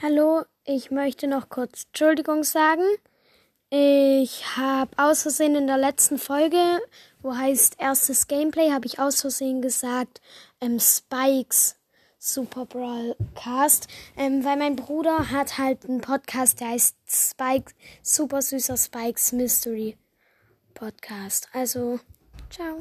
Hallo, ich möchte noch kurz Entschuldigung sagen. Ich habe aus Versehen in der letzten Folge, wo heißt erstes Gameplay, habe ich aus Versehen gesagt ähm, Spikes Super Brawl Cast, ähm, weil mein Bruder hat halt einen Podcast, der heißt Spike Super süßer Spikes Mystery Podcast. Also, ciao.